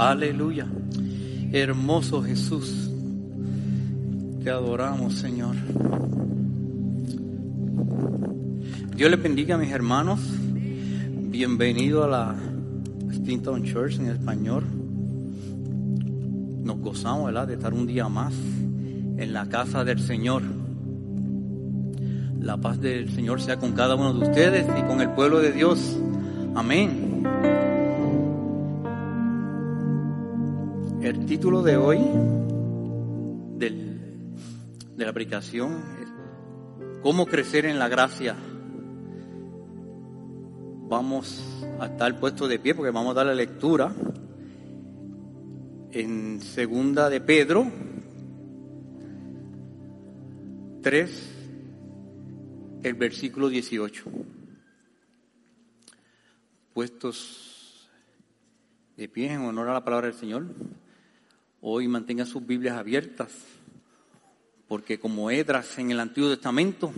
Aleluya. Hermoso Jesús. Te adoramos, Señor. Dios les bendiga a mis hermanos. Bienvenido a la Stinton Church en español. Nos gozamos de estar un día más en la casa del Señor. La paz del Señor sea con cada uno de ustedes y con el pueblo de Dios. Amén. Título de hoy del, de la aplicación es ¿Cómo crecer en la gracia? Vamos a estar puestos de pie porque vamos a dar la lectura en segunda de Pedro 3, el versículo 18. Puestos de pie en honor a la palabra del Señor, hoy mantengan sus Biblias abiertas, porque como Edras en el Antiguo Testamento,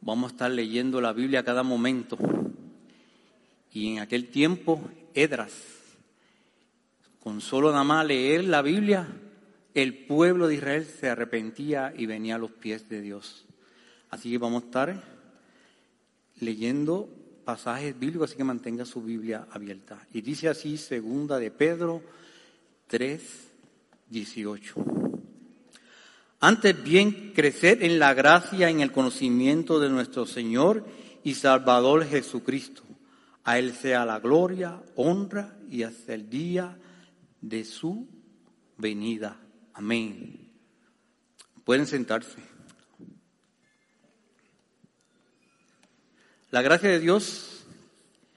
vamos a estar leyendo la Biblia a cada momento. Y en aquel tiempo, Edras, con solo nada más leer la Biblia, el pueblo de Israel se arrepentía y venía a los pies de Dios. Así que vamos a estar leyendo pasajes bíblicos, así que mantenga su Biblia abierta. Y dice así, segunda de Pedro 3, 18. Antes bien, crecer en la gracia, en el conocimiento de nuestro Señor y Salvador Jesucristo. A Él sea la gloria, honra y hasta el día de su venida. Amén. Pueden sentarse. La gracia de Dios,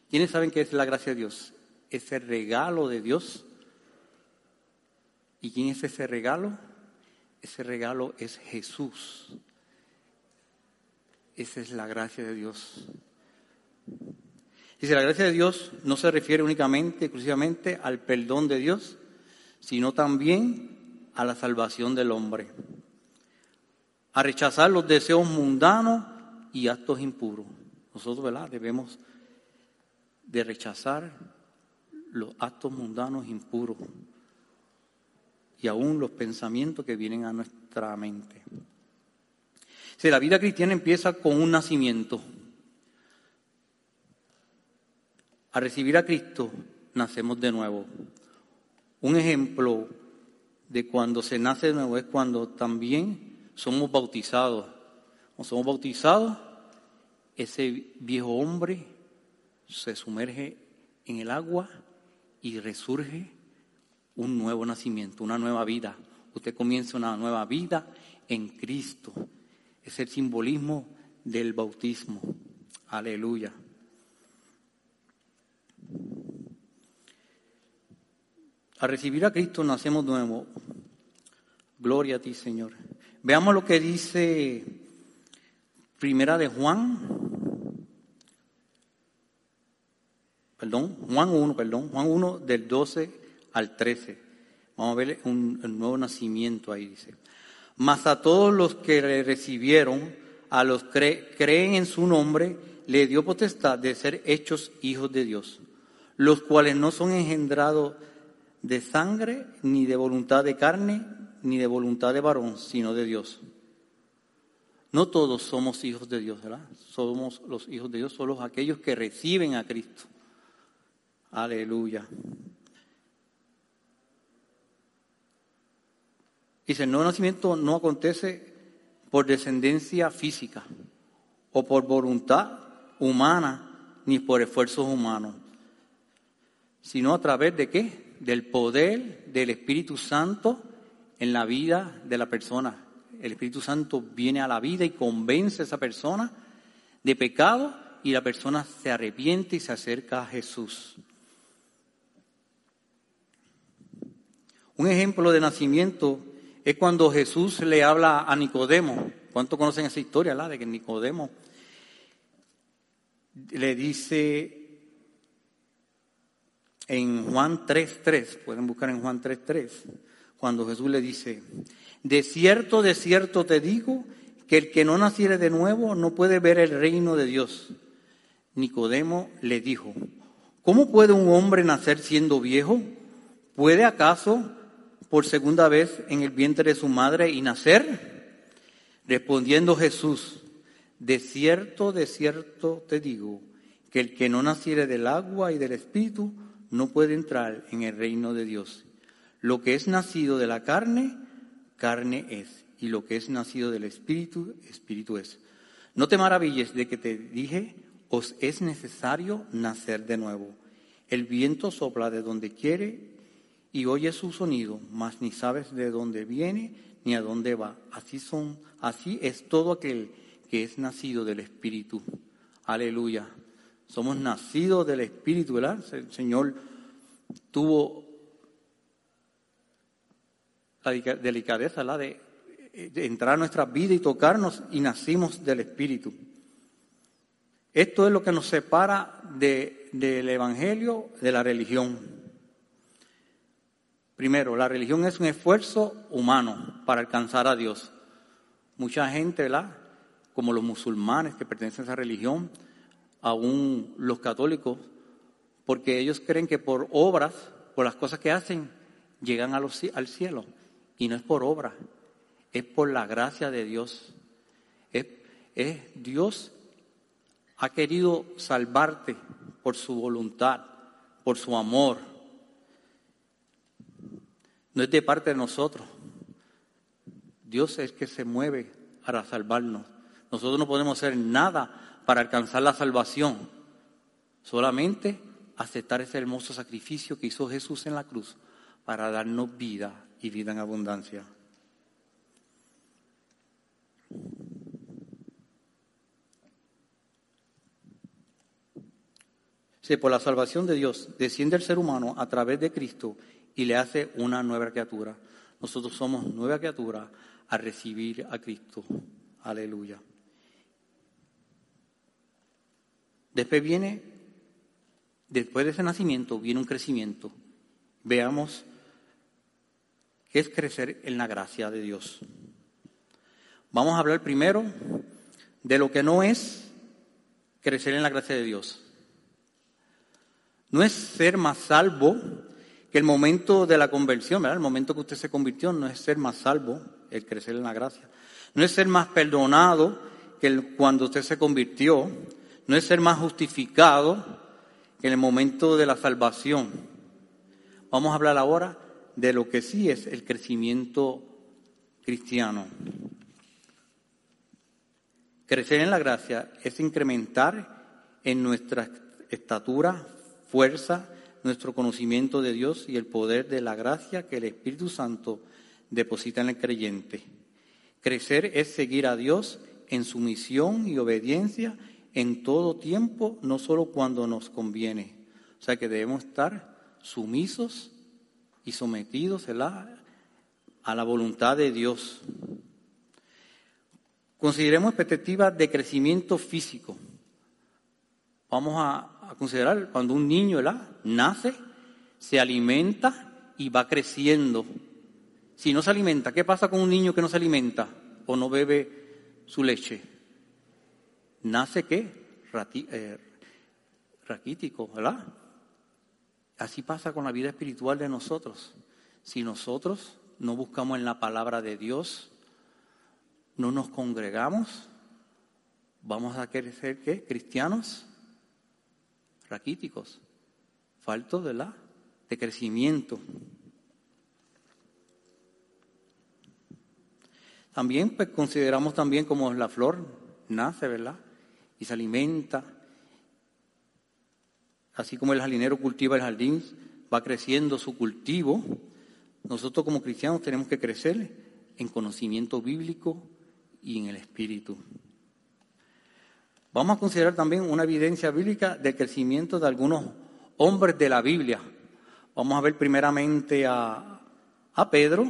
¿quiénes saben qué es la gracia de Dios? Es el regalo de Dios. ¿Y quién es ese regalo? Ese regalo es Jesús. Esa es la gracia de Dios. Dice, la gracia de Dios no se refiere únicamente, exclusivamente al perdón de Dios, sino también a la salvación del hombre, a rechazar los deseos mundanos y actos impuros. Nosotros, ¿verdad? Debemos de rechazar los actos mundanos impuros y aún los pensamientos que vienen a nuestra mente. Si la vida cristiana empieza con un nacimiento, a recibir a Cristo nacemos de nuevo. Un ejemplo de cuando se nace de nuevo es cuando también somos bautizados. Cuando somos bautizados, ese viejo hombre se sumerge en el agua y resurge un nuevo nacimiento, una nueva vida. Usted comienza una nueva vida en Cristo. Es el simbolismo del bautismo. Aleluya. A recibir a Cristo nacemos nuevo. Gloria a ti, Señor. Veamos lo que dice Primera de Juan. Perdón, Juan 1, perdón, Juan 1 del 12 al 13. Vamos a ver un, nuevo nacimiento ahí, dice. Mas a todos los que le recibieron, a los que creen en su nombre, le dio potestad de ser hechos hijos de Dios, los cuales no son engendrados de sangre, ni de voluntad de carne, ni de voluntad de varón, sino de Dios. No todos somos hijos de Dios, ¿verdad? Somos los hijos de Dios, solo aquellos que reciben a Cristo. Aleluya. Dice, el nuevo nacimiento no acontece por descendencia física o por voluntad humana ni por esfuerzos humanos, sino a través de qué? del poder del Espíritu Santo en la vida de la persona. El Espíritu Santo viene a la vida y convence a esa persona de pecado y la persona se arrepiente y se acerca a Jesús. Un ejemplo de nacimiento es cuando Jesús le habla a Nicodemo. ¿Cuántos conocen esa historia, la de que Nicodemo le dice en Juan 3.3, pueden buscar en Juan 3.3, cuando Jesús le dice, de cierto, de cierto te digo, que el que no naciere de nuevo no puede ver el reino de Dios. Nicodemo le dijo, ¿cómo puede un hombre nacer siendo viejo? ¿Puede acaso por segunda vez en el vientre de su madre y nacer? Respondiendo Jesús, de cierto, de cierto te digo, que el que no naciere del agua y del espíritu no puede entrar en el reino de Dios. Lo que es nacido de la carne, carne es, y lo que es nacido del espíritu, espíritu es. No te maravilles de que te dije, os es necesario nacer de nuevo. El viento sopla de donde quiere y oye su sonido, mas ni sabes de dónde viene ni a dónde va. Así son, así es todo aquel que es nacido del Espíritu. Aleluya. Somos nacidos del Espíritu, ¿verdad? El Señor tuvo la delicadeza. De, entrar a nuestra vida y tocarnos y nacimos del Espíritu. Esto es lo que nos separa del Evangelio de la religión. Primero, la religión es un esfuerzo humano para alcanzar a Dios. Mucha gente, ¿verdad? Como los musulmanes que pertenecen a esa religión, aún los católicos, porque ellos creen que por obras, por las cosas que hacen, llegan al cielo. Y no es por obra, es por la gracia de Dios. Es, Dios ha querido salvarte por su voluntad, por su amor. No es de parte de nosotros. Dios es que se mueve para salvarnos. Nosotros no podemos hacer nada para alcanzar la salvación. Solamente aceptar ese hermoso sacrificio que hizo Jesús en la cruz para darnos vida y vida en abundancia. por la salvación de Dios desciende el ser humano a través de Cristo y le hace una nueva criatura. Nosotros somos nueva criatura a recibir a Cristo. Aleluya. Después viene, después de ese nacimiento, viene un crecimiento. Veamos qué es crecer en la gracia de Dios. Vamos a hablar primero de lo que no es crecer en la gracia de Dios. No es ser más salvo que el momento de la conversión, ¿verdad? El momento que usted se convirtió no es ser más salvo, el crecer en la gracia. No es ser más perdonado que cuando usted se convirtió. No es ser más justificado que en el momento de la salvación. Vamos a hablar ahora de lo que sí es el crecimiento cristiano. Crecer en la gracia es incrementar en nuestra estatura fuerza nuestro conocimiento de Dios y el poder de la gracia que el Espíritu Santo deposita en el creyente. Crecer es seguir a Dios en su misión y obediencia en todo tiempo, no solo cuando nos conviene. O sea que debemos estar sumisos y sometidos a la voluntad de Dios. Consideremos perspectivas de crecimiento físico. Vamos a, a considerar cuando un niño nace, se alimenta y va creciendo. Si no se alimenta, ¿qué pasa con un niño que no se alimenta o no bebe su leche? Nace qué? Eh, raquítico, ¿verdad? Así pasa con la vida espiritual de nosotros. Si nosotros no buscamos en la palabra de Dios, no nos congregamos, vamos a querer ser qué? Cristianos raquíticos, faltos de la de crecimiento. También pues, consideramos también como la flor nace, ¿verdad? Y se alimenta. Así como el jardinero cultiva el jardín, va creciendo su cultivo. Nosotros como cristianos tenemos que crecer en conocimiento bíblico y en el espíritu. Vamos a considerar también una evidencia bíblica del crecimiento de algunos hombres de la Biblia. Vamos a ver primeramente a, Pedro.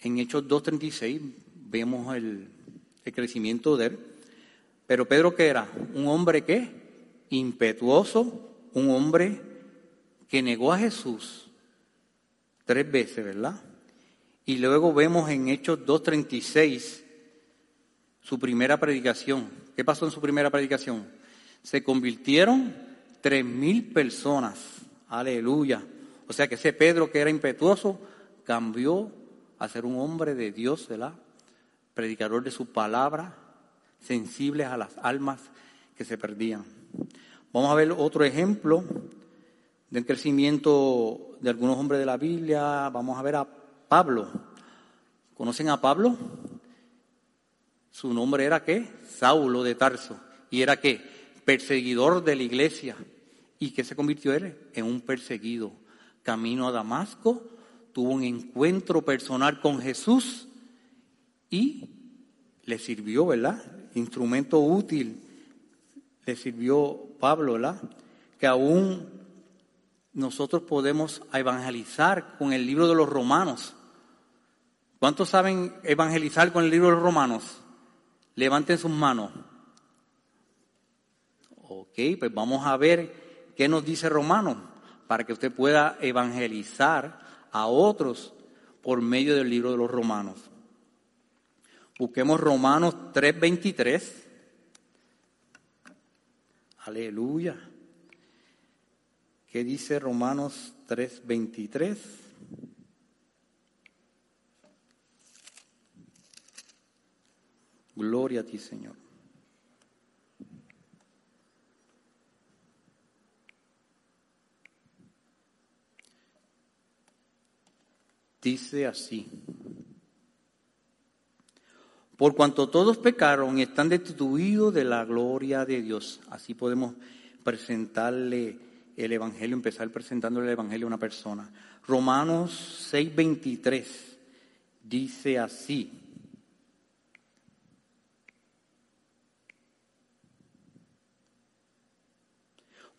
En Hechos 2.36 vemos el, el crecimiento de él. Pero Pedro que era? Un hombre que impetuoso, un hombre que negó a Jesús tres veces, ¿verdad? Y luego vemos en Hechos 2.36 su primera predicación. ¿Qué pasó en su primera predicación? Se convirtieron tres mil personas. Aleluya. O sea que ese Pedro que era impetuoso cambió a ser un hombre de Dios, ¿verdad? Predicador de su palabra, sensible a las almas que se perdían. Vamos a ver otro ejemplo del crecimiento de algunos hombres de la Biblia. Vamos a ver a Pablo. ¿Conocen a Pablo? Su nombre era qué? Saulo de Tarso. ¿Y era qué? Perseguidor de la iglesia. ¿Y qué se convirtió él? En un perseguido. Camino a Damasco, tuvo un encuentro personal con Jesús y le sirvió, ¿verdad? Instrumento útil le sirvió Pablo, ¿verdad? Que aún nosotros podemos evangelizar con el libro de los romanos. ¿Cuántos saben evangelizar con el libro de los romanos? Levanten sus manos. Ok, pues vamos a ver qué nos dice Romanos para que usted pueda evangelizar a otros por medio del libro de los Romanos. Busquemos Romanos 3:23. Aleluya. ¿Qué dice Romanos 3:23? Gloria a ti, Señor. Dice así. Por cuanto todos pecaron y están destituidos de la gloria de Dios. Así podemos presentarle el Evangelio, empezar presentándole el Evangelio a una persona. Romanos 6:23 dice así.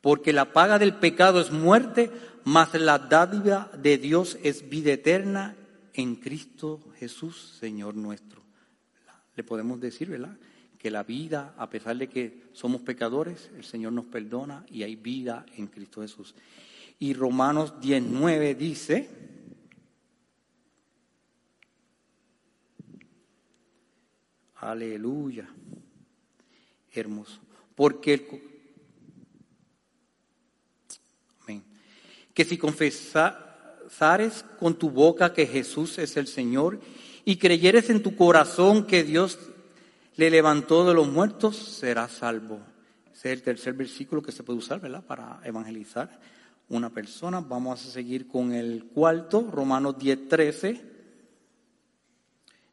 Porque la paga del pecado es muerte, mas la dádiva de Dios es vida eterna en Cristo Jesús, Señor nuestro. Le podemos decir, ¿verdad? Que la vida, a pesar de que somos pecadores, el Señor nos perdona y hay vida en Cristo Jesús. Y Romanos 19 dice, aleluya, hermoso, porque el que si confesares con tu boca que Jesús es el Señor y creyeres en tu corazón que Dios le levantó de los muertos, serás salvo. Ese es el tercer versículo que se puede usar, ¿verdad? Para evangelizar una persona. Vamos a seguir con el cuarto, Romanos 10, 13.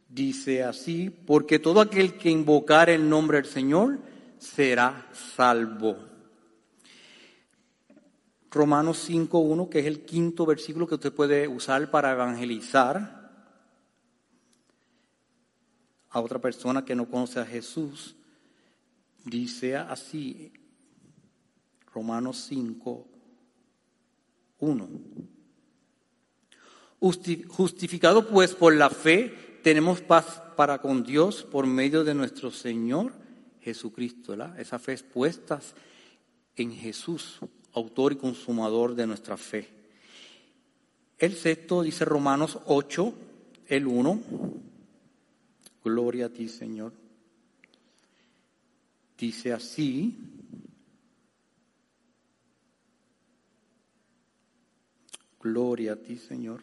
Dice así, porque todo aquel que invocar el nombre del Señor será salvo. Romanos 5.1, que es el quinto versículo que usted puede usar para evangelizar a otra persona que no conoce a Jesús. Dice así, Romanos 5, 1. Justificado pues por la fe, tenemos paz para con Dios por medio de nuestro Señor Jesucristo. ¿verdad? Esa fe es puesta en Jesús autor y consumador de nuestra fe. El sexto dice Romanos 8, el 1. Gloria a ti, Señor. Dice así. Gloria a ti, Señor.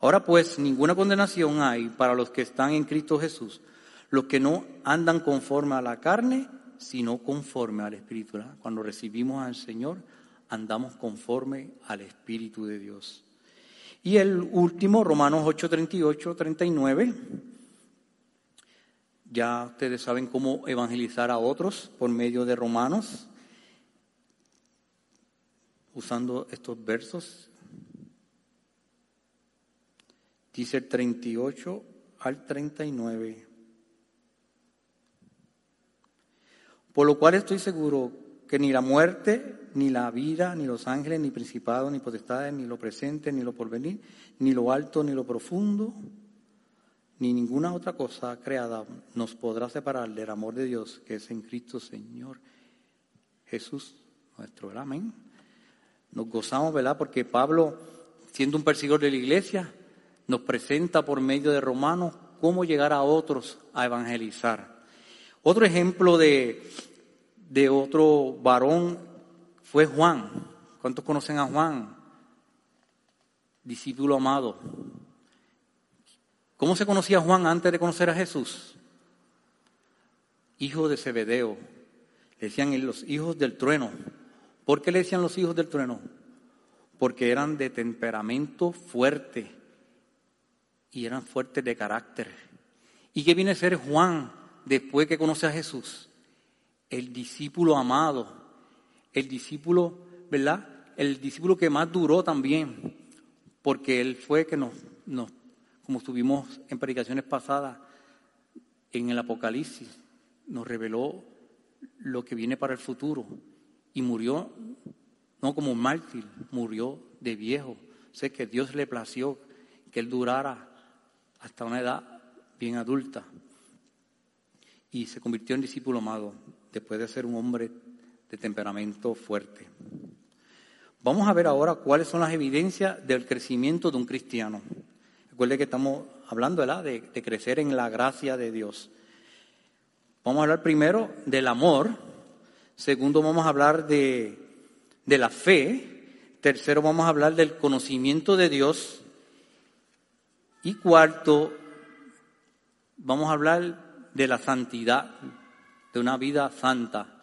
Ahora pues, ninguna condenación hay para los que están en Cristo Jesús los que no andan conforme a la carne, sino conforme al Espíritu. Cuando recibimos al Señor, andamos conforme al Espíritu de Dios. Y el último, Romanos 8, 38, 39. Ya ustedes saben cómo evangelizar a otros por medio de Romanos, usando estos versos. Dice el 38 al 39. Por lo cual estoy seguro que ni la muerte, ni la vida, ni los ángeles, ni principados, ni potestades, ni lo presente, ni lo porvenir, ni lo alto, ni lo profundo, ni ninguna otra cosa creada nos podrá separar del amor de Dios que es en Cristo Señor Jesús nuestro. Amén. Nos gozamos, ¿verdad? Porque Pablo, siendo un perseguidor de la iglesia, nos presenta por medio de Romanos cómo llegar a otros a evangelizar. Otro ejemplo de, de otro varón fue Juan. ¿Cuántos conocen a Juan? Discípulo amado. ¿Cómo se conocía Juan antes de conocer a Jesús? Hijo de Zebedeo. Le decían los hijos del trueno. ¿Por qué le decían los hijos del trueno? Porque eran de temperamento fuerte y eran fuertes de carácter. ¿Y qué viene a ser Juan después que conoce a Jesús? El discípulo amado, el discípulo, ¿verdad? El discípulo que más duró también, porque él fue que nos, nos como estuvimos en predicaciones pasadas, en el Apocalipsis, nos reveló lo que viene para el futuro. Y murió, no como mártir, murió de viejo. Sé que Dios le plació que él durara hasta una edad bien adulta. Y se convirtió en discípulo amado después de ser un hombre de temperamento fuerte. Vamos a ver ahora cuáles son las evidencias del crecimiento de un cristiano. Recuerde que estamos hablando De, de crecer en la gracia de Dios. Vamos a hablar primero del amor, segundo vamos a hablar de, de la fe, tercero vamos a hablar del conocimiento de Dios y cuarto vamos a hablar de la santidad, de una vida santa.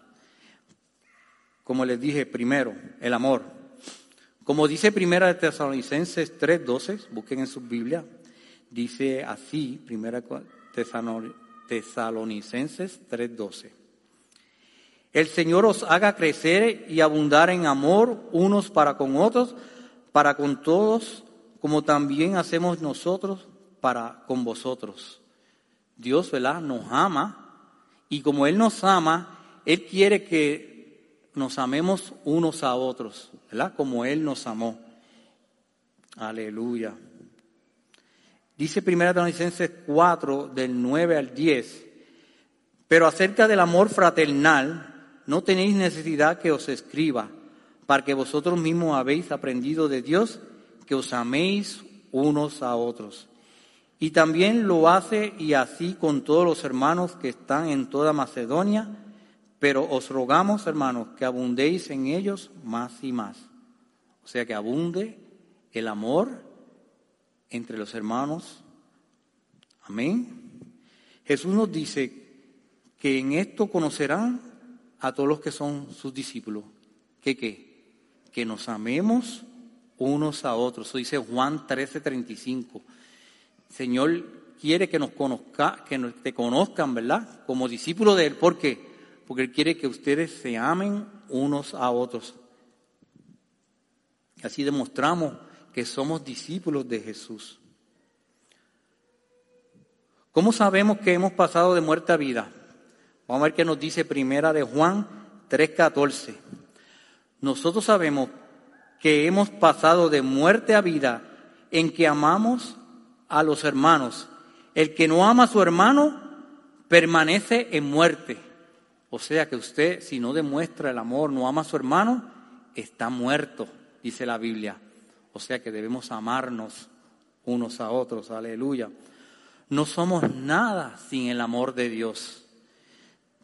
Como les dije primero, el amor. Como dice Primera de Tesalonicenses 3.12, busquen en su Biblia, dice así, Primera Tesalonicenses 3.12. El Señor os haga crecer y abundar en amor unos para con otros, para con todos, como también hacemos nosotros para con vosotros. Dios, ¿verdad? Nos ama y como Él nos ama, Él quiere que nos amemos unos a otros, ¿verdad? Como Él nos amó. Aleluya. Dice 1 Tesalonicenses 4, del 9 al 10, pero acerca del amor fraternal, no tenéis necesidad que os escriba, para que vosotros mismos habéis aprendido de Dios que os améis unos a otros. Y también lo hace y así con todos los hermanos que están en toda Macedonia, pero os rogamos, hermanos, que abundéis en ellos más y más. O sea, que abunde el amor entre los hermanos. Amén. Jesús nos dice que en esto conocerán a todos los que son sus discípulos. ¿Qué qué? Que nos amemos unos a otros. Eso dice Juan 13:35. Señor quiere que nos conozca, que nos, te conozcan, ¿verdad? Como discípulos de Él. ¿Por qué? porque Él quiere que ustedes se amen unos a otros. Así demostramos que somos discípulos de Jesús. ¿Cómo sabemos que hemos pasado de muerte a vida? Vamos a ver qué nos dice primera de Juan 3:14. Nosotros sabemos que hemos pasado de muerte a vida en que amamos a los hermanos. El que no ama a su hermano permanece en muerte. O sea que usted, si no demuestra el amor, no ama a su hermano, está muerto, dice la Biblia. O sea que debemos amarnos unos a otros, aleluya. No somos nada sin el amor de Dios.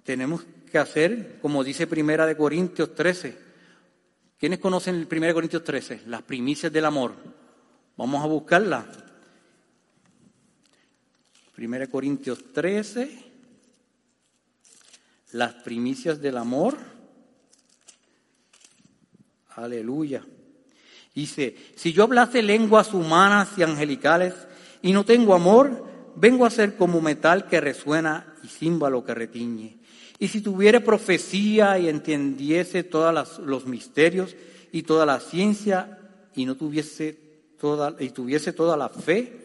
Tenemos que hacer, como dice Primera de Corintios 13. ¿Quiénes conocen el Primera de Corintios 13? Las primicias del amor. Vamos a buscarla. Primera de Corintios 13 las primicias del amor. Aleluya. Dice, si yo hablase lenguas humanas y angelicales y no tengo amor, vengo a ser como metal que resuena y címbalo que retiñe. Y si tuviera profecía y entendiese todos los misterios y toda la ciencia y no tuviese toda, y tuviese toda la fe,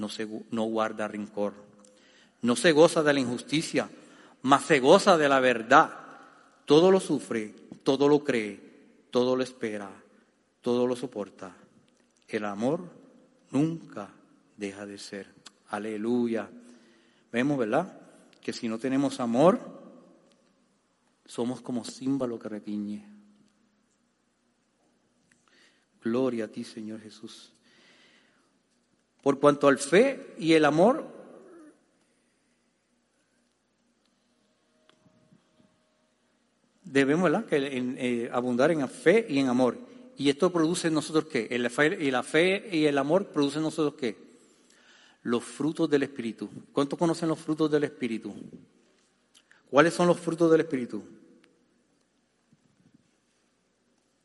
no, se, no guarda rencor, no se goza de la injusticia, mas se goza de la verdad. todo lo sufre, todo lo cree, todo lo espera, todo lo soporta. El amor nunca deja de ser. Aleluya. Vemos, ¿verdad? Que si no tenemos amor, somos como címbalo que retiñe. Gloria a ti, Señor Jesús. Por cuanto al fe y el amor, debemos. Que, eh, abundar en fe y en amor. ¿Y esto produce en nosotros qué? y la fe y el amor producen en nosotros qué? Los frutos del Espíritu. ¿Cuántos conocen los frutos del Espíritu? ¿Cuáles son los frutos del Espíritu?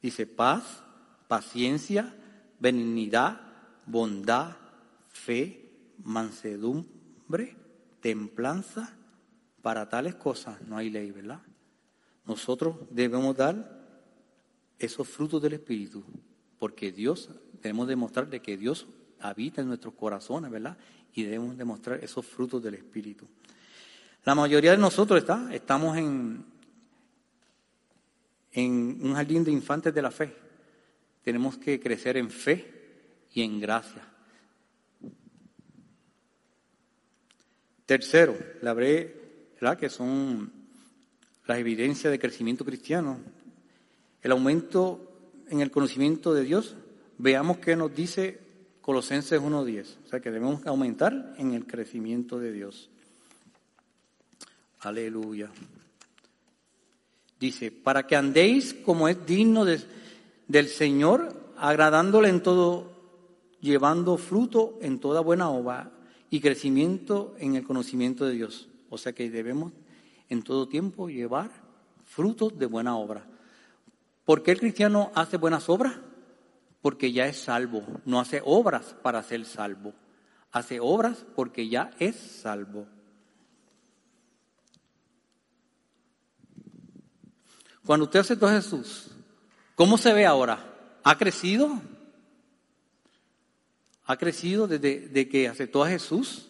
Dice paz, paciencia, benignidad, bondad, fe, mansedumbre, templanza. Para tales cosas no hay ley, ¿verdad? Nosotros debemos dar esos frutos del Espíritu, porque Dios, tenemos que demostrar de que Dios habita en nuestros corazones, ¿verdad? Y debemos demostrar esos frutos del Espíritu. La mayoría de nosotros está, estamos en, en un jardín de infantes de la fe. Tenemos que crecer en fe y en gracia. Tercero, la breve, que son las evidencias de crecimiento cristiano. El aumento en el conocimiento de Dios, veamos qué nos dice Colosenses 1.10. O sea que debemos aumentar en el crecimiento de Dios. Aleluya. Dice, para que andéis como es digno de, del Señor, agradándole en todo, llevando fruto en toda buena obra y crecimiento en el conocimiento de Dios. O sea que debemos en todo tiempo llevar frutos de buena obra. ¿Por qué el cristiano hace buenas obras? Porque ya es salvo. No hace obras para ser salvo. Hace obras porque ya es salvo. Cuando usted aceptó a Jesús, ¿cómo se ve ahora? ¿Ha crecido? ¿Ha crecido desde que aceptó a Jesús?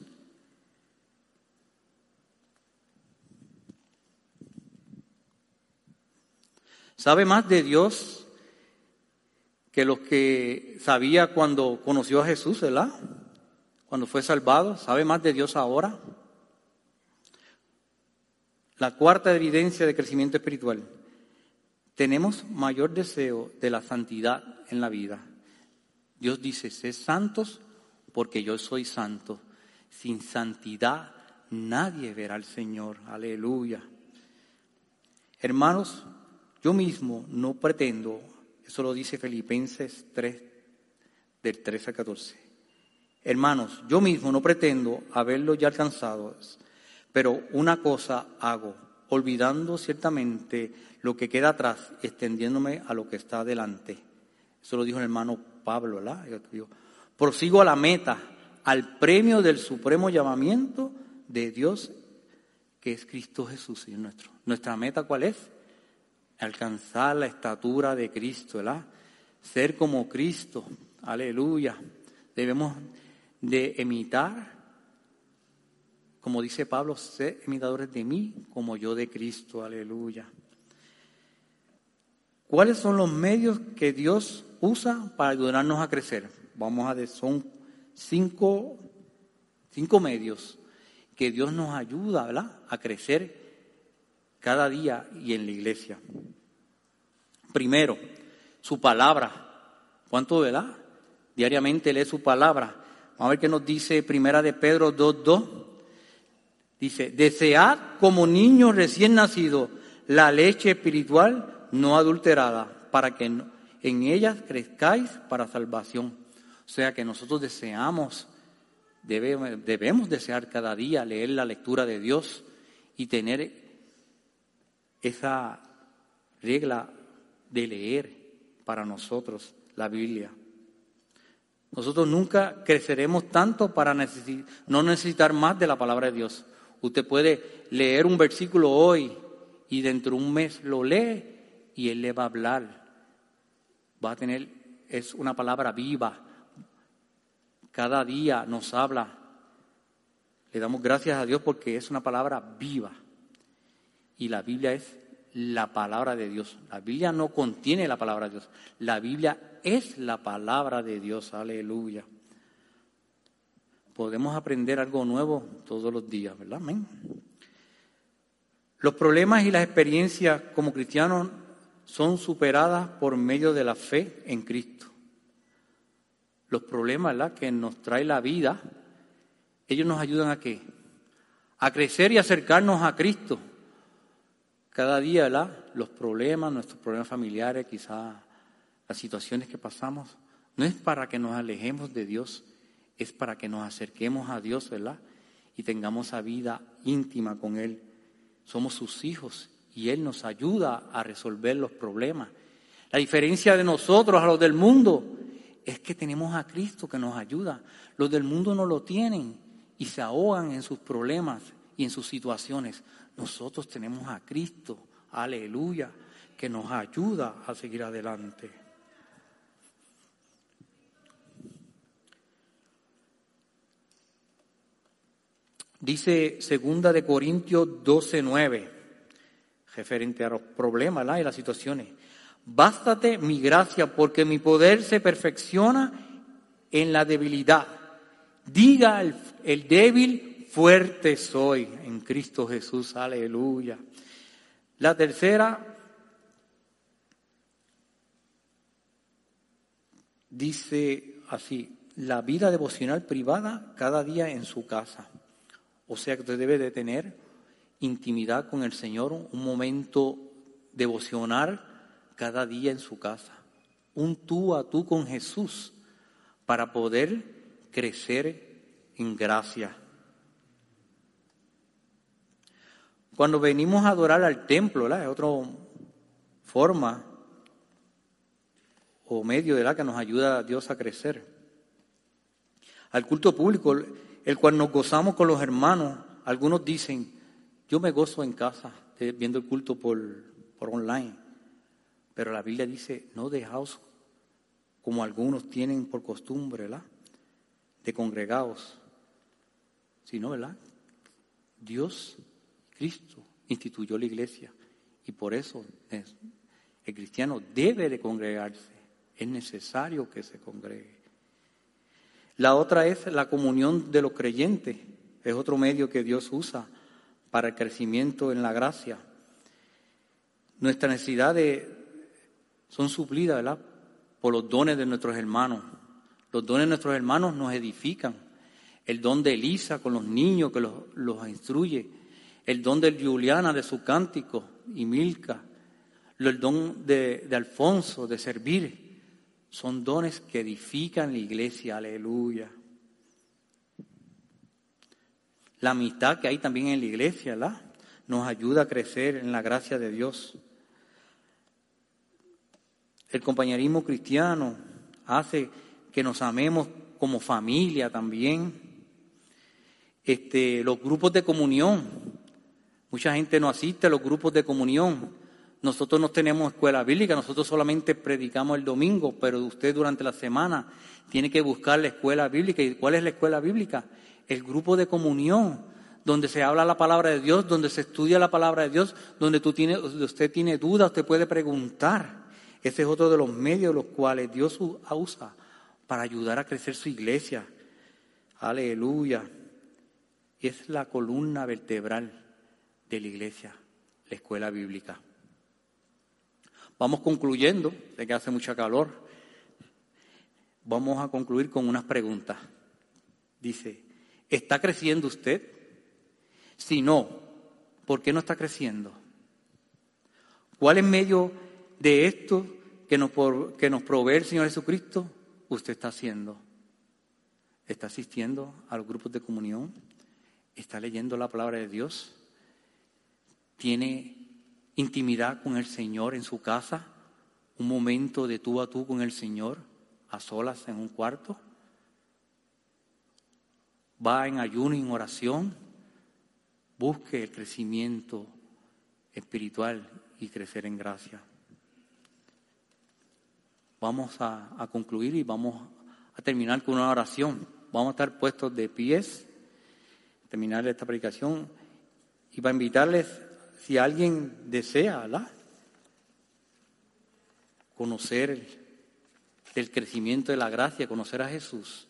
¿Sabe más de Dios que los que sabía cuando conoció a Jesús, ¿verdad? Cuando fue salvado, ¿sabe más de Dios ahora? La cuarta evidencia de crecimiento espiritual. Tenemos mayor deseo de la santidad en la vida. Dios dice, sé santos porque yo soy santo. Sin santidad nadie verá al Señor. Aleluya. Hermanos, yo mismo no pretendo, eso lo dice Filipenses 3, del 13 al 14. Hermanos, yo mismo no pretendo haberlo ya alcanzado, pero una cosa hago, olvidando ciertamente lo que queda atrás, extendiéndome a lo que está adelante. Eso lo dijo el hermano Pablo, ¿verdad? prosigo a la meta, al premio del supremo llamamiento de Dios, que es Cristo Jesús, Señor nuestro. ¿Nuestra meta cuál es? Alcanzar la estatura de Cristo, ¿verdad? Ser como Cristo, aleluya. Debemos de imitar como dice Pablo, sé imitadores de mí como yo de Cristo, aleluya. ¿Cuáles son los medios que Dios usa para ayudarnos a crecer? Vamos a ver, son cinco, cinco medios que Dios nos ayuda a crecer cada día y en la iglesia. Primero, su palabra. ¿Cuánto, verdad? Diariamente lee su palabra. Vamos a ver qué nos dice Primera de Pedro 2.2. Dice, desead como niño recién nacido la leche espiritual no adulterada, para que en ella crezcáis para salvación. O sea que nosotros deseamos, debemos, debemos desear cada día leer la lectura de Dios y tener esa regla de leer para nosotros la Biblia. Nosotros nunca creceremos tanto para no necesitar más de la palabra de Dios. Usted puede leer un versículo hoy y dentro de un mes lo lee y Él le va a hablar. Va a tener, es una palabra viva. Cada día nos habla. Le damos gracias a Dios porque es una palabra viva. Y la Biblia es la palabra de Dios. La Biblia no contiene la palabra de Dios. La Biblia es la palabra de Dios. Aleluya. Podemos aprender algo nuevo todos los días, ¿verdad? Amén. Los problemas y las experiencias como cristianos son superadas por medio de la fe en Cristo. Los problemas ¿verdad? que nos trae la vida, ellos nos ayudan a? A crecer y acercarnos a Cristo. Cada día, ¿verdad? Los problemas, nuestros problemas familiares, quizás las situaciones que pasamos, no es para que nos alejemos de Dios, es para que nos acerquemos a Dios, ¿verdad? Y tengamos esa vida íntima con Él. Somos sus hijos y Él nos ayuda a resolver los problemas. La diferencia de nosotros a los del mundo es que tenemos a Cristo que nos ayuda. Los del mundo no lo tienen y se ahogan en sus problemas y en sus situaciones. Nosotros tenemos a Cristo, aleluya, que nos ayuda a seguir adelante. Dice segunda de Corintios 12:9, referente a los problemas y las situaciones. Bástate mi gracia, porque mi poder se perfecciona en la debilidad. Diga el, el débil, fuerte soy en Cristo Jesús, aleluya. La tercera dice así, la vida devocional privada cada día en su casa. O sea que usted debe de tener intimidad con el Señor, un momento devocional cada día en su casa, un tú a tú con Jesús para poder crecer en gracia. Cuando venimos a adorar al templo, ¿la? es otra forma o medio de la que nos ayuda a Dios a crecer. Al culto público, el cual nos gozamos con los hermanos, algunos dicen, yo me gozo en casa viendo el culto por, por online, pero la Biblia dice, no dejaos como algunos tienen por costumbre, ¿verdad? De congregados, sino, ¿verdad? Dios, Cristo, instituyó la iglesia y por eso el cristiano debe de congregarse, es necesario que se congregue. La otra es la comunión de los creyentes, es otro medio que Dios usa para el crecimiento en la gracia. Nuestras necesidades son suplidas ¿verdad? por los dones de nuestros hermanos. Los dones de nuestros hermanos nos edifican. El don de Elisa con los niños que los, instruye. El don de Juliana de su cántico y Milka. El don de, de Alfonso de servir. Son dones que edifican la iglesia. Aleluya la amistad que hay también en la iglesia, ¿la? nos ayuda a crecer en la gracia de Dios. El compañerismo cristiano hace que nos amemos como familia también. Este, los grupos de comunión. Mucha gente no asiste a los grupos de comunión. Nosotros no tenemos escuela bíblica, nosotros solamente predicamos el domingo, pero usted durante la semana tiene que buscar la escuela bíblica. ¿Y cuál es la escuela bíblica? El grupo de comunión, donde se habla la palabra de Dios, donde se estudia la palabra de Dios, donde tú tiene, usted tiene dudas, usted puede preguntar. Ese es otro de los medios los cuales Dios usa para ayudar a crecer su iglesia. Aleluya. Es la columna vertebral de la iglesia, la escuela bíblica. Vamos concluyendo, de que hace mucha calor. Vamos a concluir con unas preguntas. Dice, ¿Está creciendo usted? Si no, ¿por qué no está creciendo? ¿Cuál en medio de esto que nos, que nos provee el Señor Jesucristo usted está haciendo? ¿Está asistiendo a los grupos de comunión? ¿Está leyendo la palabra de Dios? ¿Tiene intimidad con el Señor en su casa? ¿Un momento de tú a tú con el Señor a solas en un cuarto? Va en ayuno y en oración, busque el crecimiento espiritual y crecer en gracia. Vamos a, concluir y vamos a terminar con una oración. Vamos a estar puestos de pies, terminar esta predicación y para invitarles si alguien desea. Conocer el, el crecimiento de la gracia, conocer a Jesús,